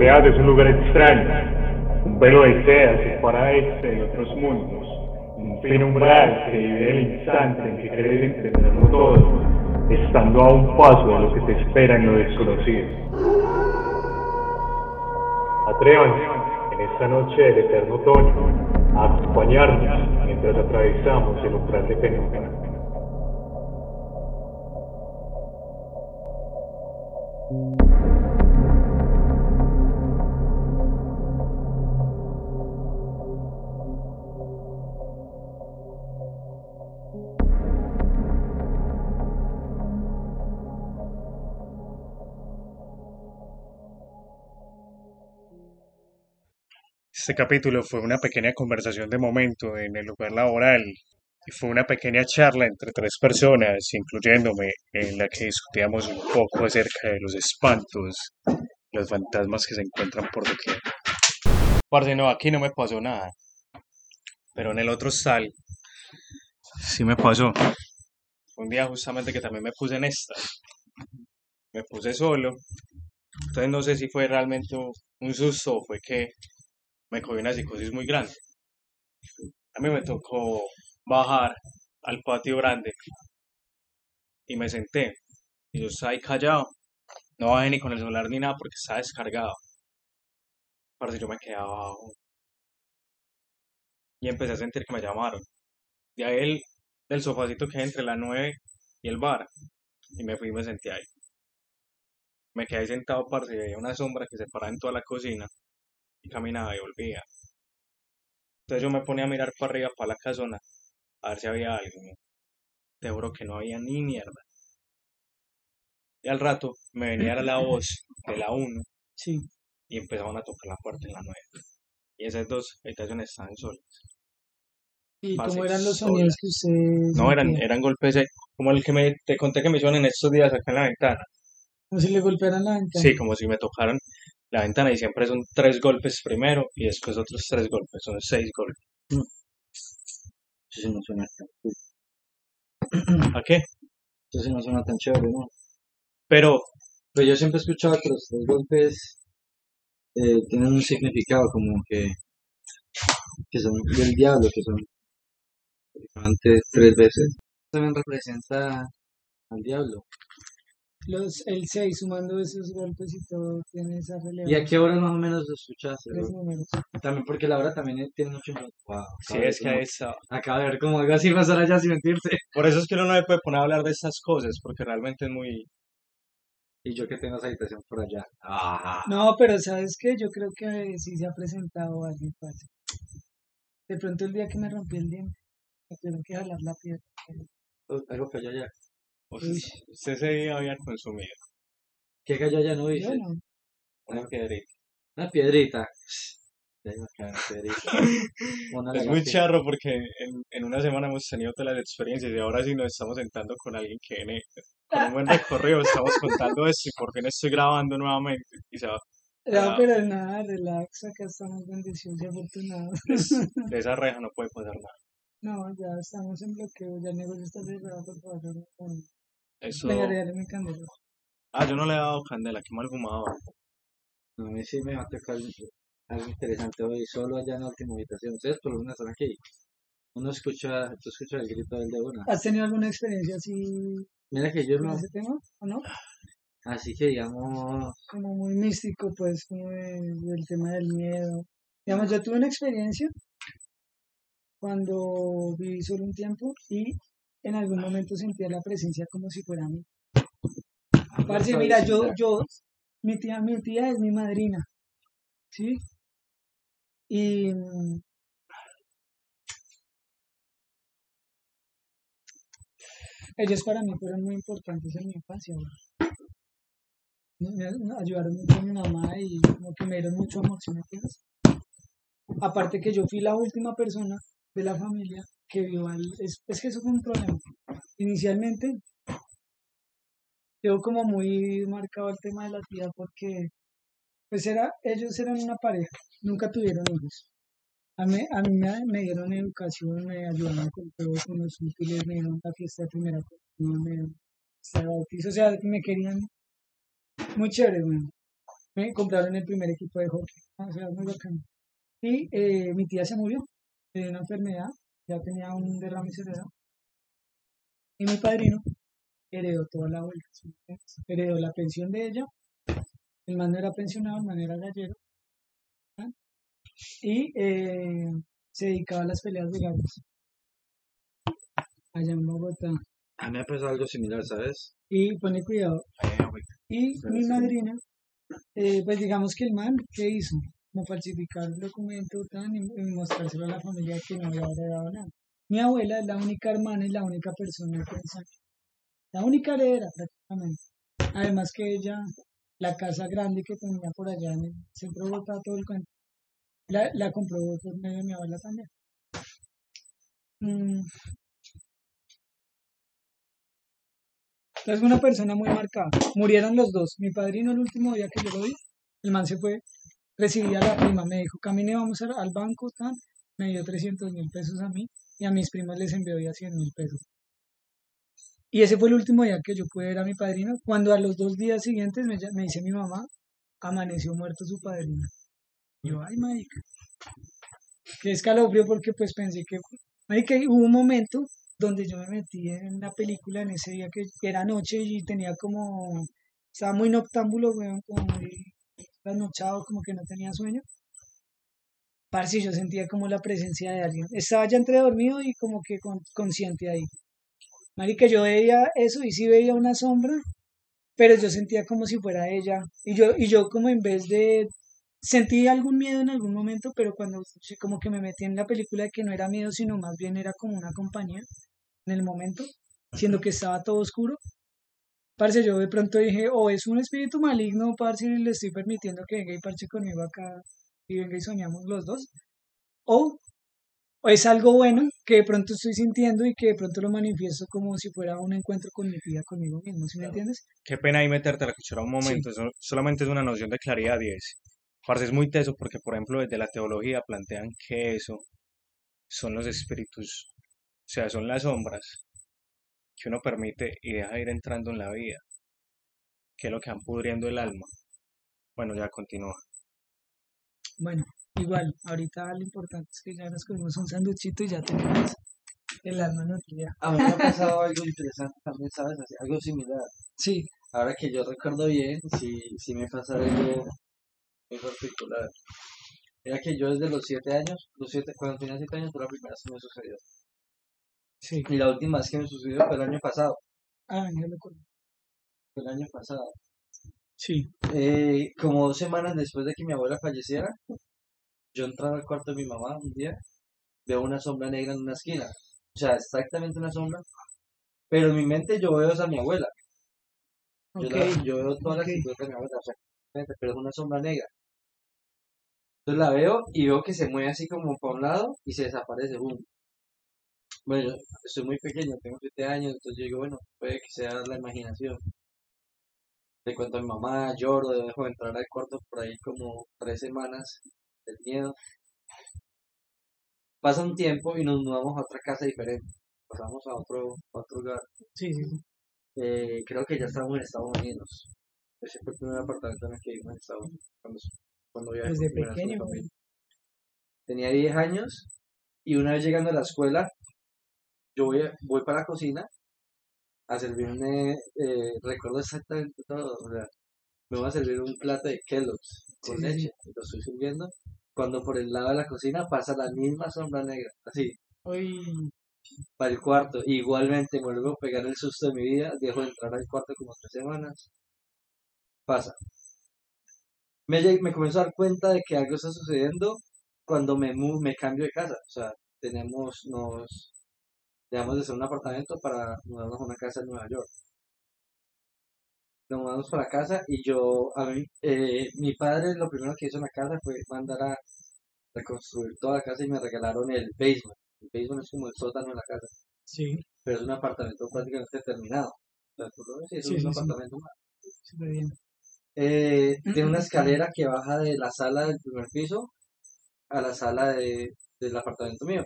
realidad es un lugar extraño. Un velo de seda separa este de otros mundos. Un fin umbral que vive el instante en que crees entenderlo todo, estando a un paso de lo que te espera en lo desconocido. Atrévanse en esta noche del eterno otoño a acompañarnos mientras atravesamos el umbral de penumbra. Este capítulo fue una pequeña conversación de momento en el lugar laboral y fue una pequeña charla entre tres personas, incluyéndome, en la que discutíamos un poco acerca de los espantos, los fantasmas que se encuentran por doquier. Parce, no, aquí no me pasó nada, pero en el otro sal sí me pasó. Un día justamente que también me puse en esta, me puse solo, entonces no sé si fue realmente un susto o fue que me cogió una psicosis muy grande. A mí me tocó bajar al patio grande y me senté. Y yo estaba ahí callado. No bajé ni con el celular ni nada porque estaba descargado. Pero yo me quedaba abajo. Y empecé a sentir que me llamaron. De ahí el, del sofacito que hay entre la 9 y el bar. Y me fui y me senté ahí. Me quedé sentado, parce, y veía una sombra que se paraba en toda la cocina y caminaba y volvía. Entonces yo me ponía a mirar para arriba, para la casona, a ver si había algo. Te juro que no había ni mierda. Y al rato me venía la voz de la 1 Sí. y empezaban a tocar la puerta en la 9. Y esas dos habitaciones estaban solas. ¿Y Parce, cómo eran los sonidos que usted No, eran, eran golpes como el que me, te conté que me hicieron en estos días acá en la ventana. Como si le golpearan la ventana. Sí, como si me tocaran la ventana y siempre son tres golpes primero y después otros tres golpes, son seis golpes. Eso sí no suena tan. ¿A qué? Eso sí no suena tan chévere, ¿no? Pero Pero yo siempre he escuchado que los tres golpes eh, tienen un significado como que, que son del diablo, que son antes tres veces. También representa al diablo. Los, el 6, sumando esos golpes y todo, tiene esa ¿Y a relevancia. qué hora más o menos lo escuchaste? Tres números. También porque la hora también tiene mucho... Wow, si es que a esa... Acaba de ver como algo así pasar allá sin mentirse. Por eso es que uno no le puede poner a hablar de estas cosas, porque realmente es muy... Y yo que tengo esa habitación por allá. Ajá. No, pero ¿sabes qué? Yo creo que sí se ha presentado alguien parce. De pronto el día que me rompí el diente, me tuvieron que jalar la piedra. Algo cayó allá. Uf, usted se debe haber consumido. ¿Qué cayó allá? No Yo dice. no. Una piedrita. Una piedrita. Ya iba a caer una piedrita. Una Es muy charro porque en, en una semana hemos tenido todas las experiencias y ahora sí nos estamos sentando con alguien que viene con un buen recorrido, estamos contando esto y por fin estoy grabando nuevamente. Y se va, No, Ah. pero nada, relax, acá estamos bendecidos y afortunados. de esa reja no puede pasar nada. No, ya estamos en bloqueo, ya el negocio está cerrado, por favor. no, no. Eso... Mi candela. Ah, yo no le he dado candela, qué mal fumado. A mí sí me va a tocar algo interesante hoy, solo allá en la última habitación. Ustedes por lo menos están aquí. Uno escucha, tú escuchas el grito del de una. ¿Has tenido alguna experiencia así Mira que yo no, ese tema o no? así que digamos, Como muy místico, pues, como del tema del miedo. Digamos, yo tuve una experiencia cuando viví solo un tiempo y en algún momento sentía la presencia como si fuera mí. Parce, mira, yo, yo, mi tía, mi tía es mi madrina, ¿sí? Y mm, ellos para mí fueron muy importantes en mi infancia. Me, me ayudaron mucho a mi mamá y como que me dieron mucho amor, ¿sí me entiendes? Aparte que yo fui la última persona de la familia que vio al... Es, es que eso fue un problema. Inicialmente quedó como muy marcado el tema de la tía porque pues era, ellos eran una pareja, nunca tuvieron hijos. A mí, a mí me, me dieron educación, me ayudaron con todo, los útiles, me dieron la fiesta de primera comunión, me dieron bautizo, o sea, me querían muy chévere, güey. me compraron el primer equipo de hockey. O sea, muy bacano. Y eh, mi tía se murió de una enfermedad, ya tenía un derrame cerebral. Y mi padrino heredó toda la vuelta. ¿sí? Heredó la pensión de ella. El man no era pensionado, el man era gallero. ¿ah? Y eh, se dedicaba a las peleas de gallos. Allá en Bogotá. A mí me ha pasado algo similar, ¿sabes? Y pone cuidado. Y mi madrina, eh, pues digamos que el man, ¿qué hizo? Como falsificar el documento tan, y, mostrárselo a la familia que no había heredado nada. Mi abuela es la única hermana y la única persona que. La única heredera prácticamente. Además que ella, la casa grande que tenía por allá en el centro de Bogotá, todo el cuento, la, la compró por medio de mi abuela también. Mm, Entonces una persona muy marcada. Murieron los dos. Mi padrino el último día que yo lo vi, el man se fue, recibía a la prima, me dijo, camine, vamos al banco, tal. me dio 300 mil pesos a mí y a mis primas les envió ya 100 mil pesos. Y ese fue el último día que yo pude ver a mi padrino, cuando a los dos días siguientes me, me dice mi mamá, amaneció muerto su padrino. Yo, ay, marica. Qué escalofrío porque pues pensé que, marica, hubo un momento donde yo me metí en una película en ese día que era noche y tenía como, estaba muy noctámbulo, weón, como muy trasnochado, como que no tenía sueño. Parce, yo sentía como la presencia de alguien. Estaba ya entre dormido y como que con- consciente ahí. Marica, yo veía eso y sí veía una sombra, pero yo sentía como si fuera ella. Y yo, y yo como en vez de, sentí algún miedo en algún momento, pero cuando como que me metí en la película de que no era miedo, sino más bien era como una compañía en el momento, siendo que estaba todo oscuro. Parce, yo de pronto dije, o es un espíritu maligno, parce, y le estoy permitiendo que venga y parche conmigo acá y venga y soñamos los dos. O, o es algo bueno que de pronto estoy sintiendo y que de pronto lo manifiesto como si fuera un encuentro con mi vida, conmigo mismo, ¿sí me entiendes? Qué pena ahí meterte a la cuchara un momento, eso solamente es una noción de claridad y es, parce, es muy teso porque, por ejemplo, desde la teología plantean que eso son los espíritus, o sea, son las sombras que uno permite y deja ir entrando en la vida, que es lo que van pudriendo el alma. Bueno, ya continúa. Bueno, igual, ahorita lo importante es que ya nos comimos un sanduchito y ya tenemos el alma nutrida. A mí me ha pasado algo interesante también, ¿sabes? Así, algo similar. Sí, Ahora que yo recuerdo bien, sí, sí me pasa algo muy particular. Mira que yo desde los siete años, los siete, cuando tenía siete años fue la primera vez que me sucedió. Sí. Y la última vez que me sucedió fue el año pasado. Ah, ya lo con- Fue el año pasado. Sí, Eh, como dos semanas después de que mi abuela falleciera, yo entraba al cuarto de mi mamá un día, veo una sombra negra en una esquina. O sea, exactamente una sombra. Pero en mi mente yo veo a mi abuela. Yo, ok. la- yo veo toda la ok. actitud de mi abuela, o sea, pero es una sombra negra. Entonces la veo y veo que se mueve así como para un lado y se desaparece. boom. Bueno, yo soy muy pequeño, tengo siete años, entonces yo digo, bueno, puede que sea la imaginación. Le cuento a mi mamá, lloro, dejo de entrar al cuarto por ahí como tres semanas del miedo. Pasa un tiempo y nos mudamos a otra casa diferente. Pasamos a otro, a otro lugar. Sí, sí, sí. Eh, creo que ya estábamos en Estados Unidos. Ese fue el primer apartamento en el que vivimos en Estados Unidos. Cuando, cuando viajé Desde pequeño. Tenía 10 años y una vez llegando a la escuela, yo voy, a- voy para la cocina a servirme, eh, recuerdo exactamente todo, o sea, me voy a servir un plato de Kellogg's con Sí, sí, sí. leche, lo estoy sirviendo, cuando por el lado de la cocina pasa la misma sombra negra, así, para el cuarto, igualmente me vuelvo a pegar el susto de mi vida, dejo de entrar al cuarto como tres semanas, pasa. Me, me comienzo a dar cuenta de que algo está sucediendo cuando me, me cambio de casa, o sea, tenemos, nos, dejamos de ser un apartamento para mudarnos a una casa en Nueva York. Nos mudamos para casa y yo, a mí, eh, mi padre lo primero que hizo en la casa fue mandar a reconstruir toda la casa y me regalaron el basement. El basement es como el sótano de la casa, sí, pero es un apartamento prácticamente terminado. O sea, tú lo ves y es Sí, un sí, sí. apartamento más. súper bien. Eh, tiene una escalera que baja de la sala del primer piso a la sala de, del apartamento mío.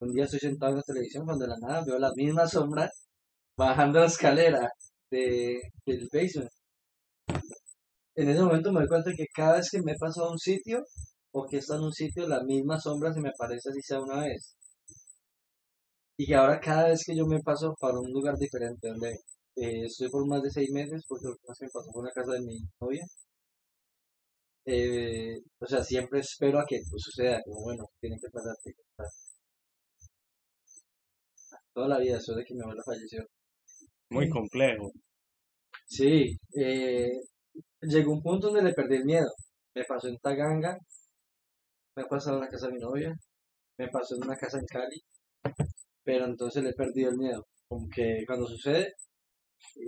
Un día estoy sentado en la televisión cuando de la nada veo la misma sombra bajando la escalera de, del basement. en ese momento me doy cuenta que cada vez que me paso a un sitio o que está en un sitio, la misma sombra se me aparece así sea una vez. Y que ahora cada vez que yo me paso para un lugar diferente, donde eh, estoy por más de seis meses, porque lo que más me pasó por una casa de mi novia, eh, o sea, siempre espero a que pues, suceda, como bueno, tiene que pasar. Toda la vida, eso de que mi abuela falleció. Muy complejo. Sí, eh, llegó un punto donde le perdí el miedo. Me pasó en Taganga, me ha pasado en la casa de mi novia, me pasó en una casa en Cali, pero entonces le he perdido el miedo. Como que cuando sucede,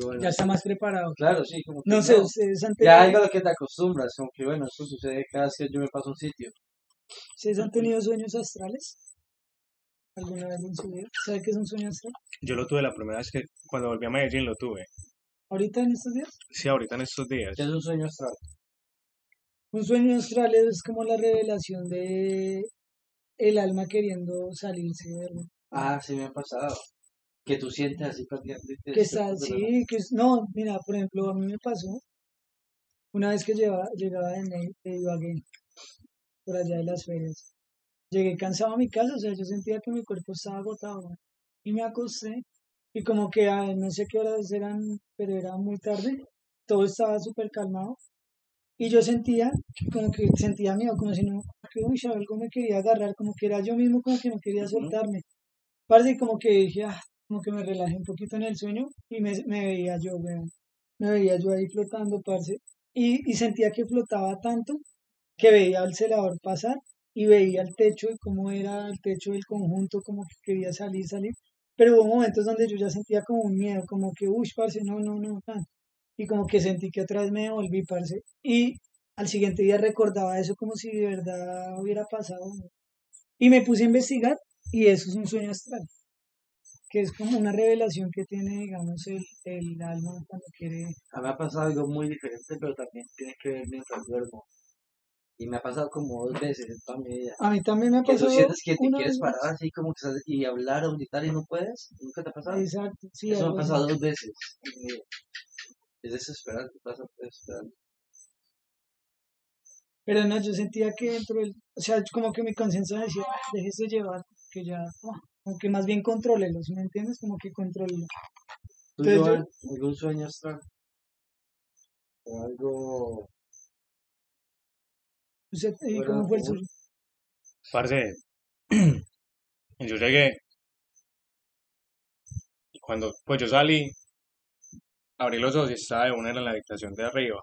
bueno, Ya está más preparado. claro, sí, como que No sé, ustedes han Ya tenido, algo a lo que te acostumbras, como que bueno, esto sucede cada vez que yo me paso a un sitio. ¿ustedes han tenido sueños astrales? ¿Alguna vez en su vida? ¿Sabe qué es un sueño astral? Yo lo tuve la primera vez que cuando volví a Medellín lo tuve. ¿Ahorita en estos días? Sí, ahorita en estos días. ¿Qué es un sueño astral? Un sueño astral es como la revelación de el alma queriendo salirse, ¿verdad? Ah, sí me ha pasado. Que tú sientes así prácticamente. Que está, sí, que es, no, mira, por ejemplo, a mí me pasó una vez que llevaba, llegaba de, de Ibagué, por allá de las ferias. Llegué cansado a mi casa, o sea, yo sentía que mi cuerpo estaba agotado, ¿no? y me acosté, y como que a no sé qué horas eran, pero era muy tarde, todo estaba súper calmado, y yo sentía, como que sentía miedo, como si no, que uy, algo me quería agarrar, como que era yo mismo, como que no quería soltarme. Parece como que dije, ah, como que me relajé un poquito en el sueño y me, me veía yo, weón. Me veía yo ahí flotando, parce. Y, y sentía que flotaba tanto que veía al celador pasar y veía el techo y cómo era el techo del conjunto, como que quería salir, salir. Pero hubo momentos donde yo ya sentía como un miedo, como que, uy, parce, no, no, no, tan. Y como que sentí que otra vez me devolví, parce. Y al siguiente día recordaba eso como si de verdad hubiera pasado. Y me puse a investigar y eso es un sueño astral, que es como una revelación que tiene, digamos, el, el alma cuando quiere... A mí me ha pasado algo muy diferente, pero también tiene que ver mientras duermo. Y me ha pasado como dos veces en toda mi vida. A mí también me ha Que tú pasado sientes que te quieres vez parar así como que estás- y hablar o gritar y no puedes. ¿Nunca te ha pasado? Exacto, sí, Eso me ha pasado dos veces. Es desesperante, pasa desesperante. Pero no, yo sentía que dentro del, o sea, como que mi conciencia decía, "Ah, déjese llevar, que ya, ah, como que más bien contrólelo, ¿sí me entiendes? Como que contrólelo. ¿Tú, Entonces yo- algún sueño astral? O algo... Usted, ¿Y Fuera cómo fue el suyo? Parce, yo llegué y cuando pues yo salí, abrí los ojos y estaba de una en la habitación de arriba,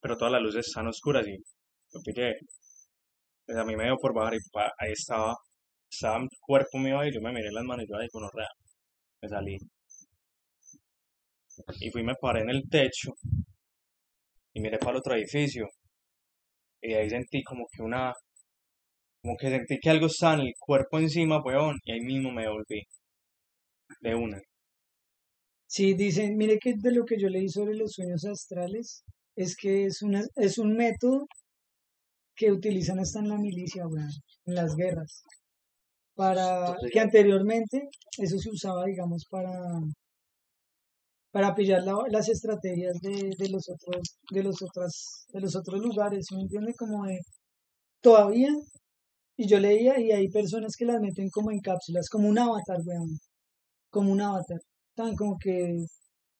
pero todas las luces están oscuras y yo pillé. Pues a mí me dio por bajar y pa, ahí estaba, estaba el cuerpo mío ahí, yo me miré las manos y yo ahí con me salí. Y fui y me paré en el techo y miré para el otro edificio y ahí sentí como que una, como que sentí que algo estaba en el cuerpo encima, weón, y ahí mismo me volví. De una. Sí, dicen, mire que de lo que yo leí sobre los sueños astrales, es que es una, es un método que utilizan hasta en la milicia, weón, en las guerras. Para Entonces, que anteriormente eso se usaba, digamos, para para pillar la- las estrategias de, de los otros, de los otras, de los otros lugares, ¿sí ¿me entiende? Como de todavía, y yo leía y hay personas que las meten como en cápsulas, como un avatar, weón, como un avatar. Tan como que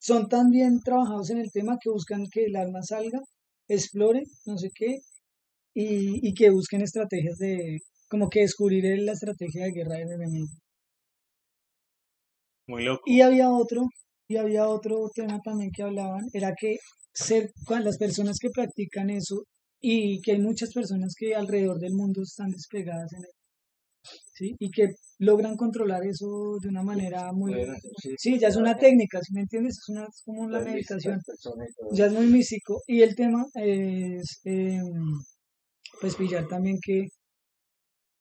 son tan bien trabajados en el tema que buscan que el alma salga, explore, no sé qué, y, y que busquen estrategias de, como que descubrir la estrategia de guerra del enemigo. Muy loco. Y había otro, y había otro tema también que hablaban, era que ser, cua- las personas que practican eso, y que hay muchas personas que alrededor del mundo están desplegadas en eso, ¿sí? Y que logran controlar eso de una manera muy... Bueno, sí, Sí, ya es una técnica, ¿sí me entiendes? Es, una, es como la meditación. Ya es muy místico. Y el tema es, em, pues pillar también que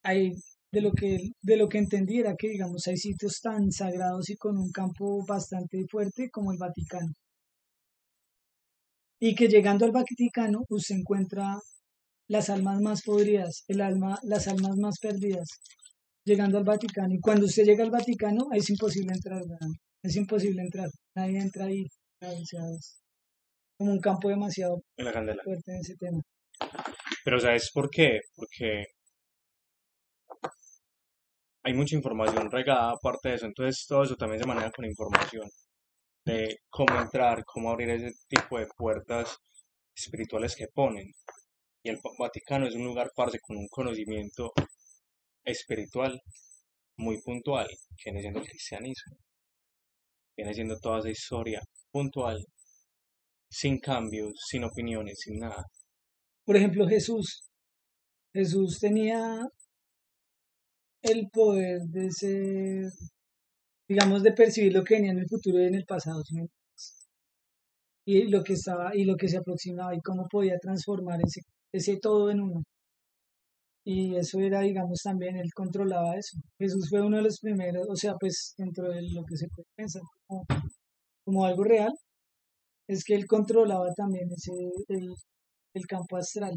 hay, de lo que, de lo que entendí era que, digamos, hay sitios tan sagrados y con un campo bastante fuerte como el Vaticano. Y que llegando al Vaticano usted encuentra las almas más podridas, el alma, las almas más perdidas, llegando al Vaticano. Y cuando usted llega al Vaticano es imposible entrar, weón. es imposible entrar, nadie entra ahí. o sea, es- como un campo demasiado en la fuerte en ese tema. Pero ¿sabes por qué? Porque hay mucha información regada aparte de eso, entonces todo eso también se maneja con información de cómo entrar, cómo abrir ese tipo de puertas espirituales que ponen. Y el Vaticano es un lugar, parce, con un conocimiento espiritual muy puntual, que viene siendo el cristianismo. Viene siendo toda esa historia puntual, sin cambios, sin opiniones, sin nada. Por ejemplo, Jesús. Jesús tenía el poder de ser, digamos, de percibir lo que venía en el futuro y en el pasado. Y lo que estaba, y lo que se aproximaba y cómo podía transformar ese, ese todo en uno. Y eso era, digamos, también, él controlaba eso. Jesús fue uno de los primeros, o sea, pues dentro de lo que se puede pensar como, como algo real, es que él controlaba también ese, el, el campo astral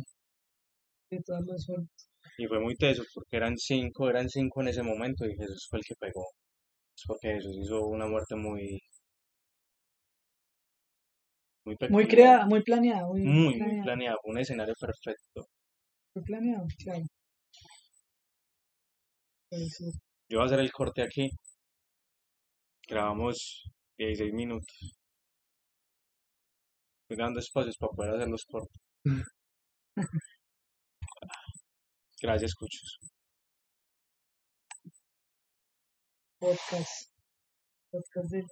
de todas las formas. Y fue muy teso, porque eran cinco, eran cinco en ese momento y Jesús fue el que pegó. Es porque Jesús hizo una muerte muy... Muy Muy peculiar, creada, muy planeada, muy, muy, muy planeada, un escenario perfecto. muy planeado, claro. Yo voy a hacer el corte aquí. Grabamos 16 minutos. Estoy dando espacios para poder hacer los cortes. Gracias, Cuchos. Podcast, podcast de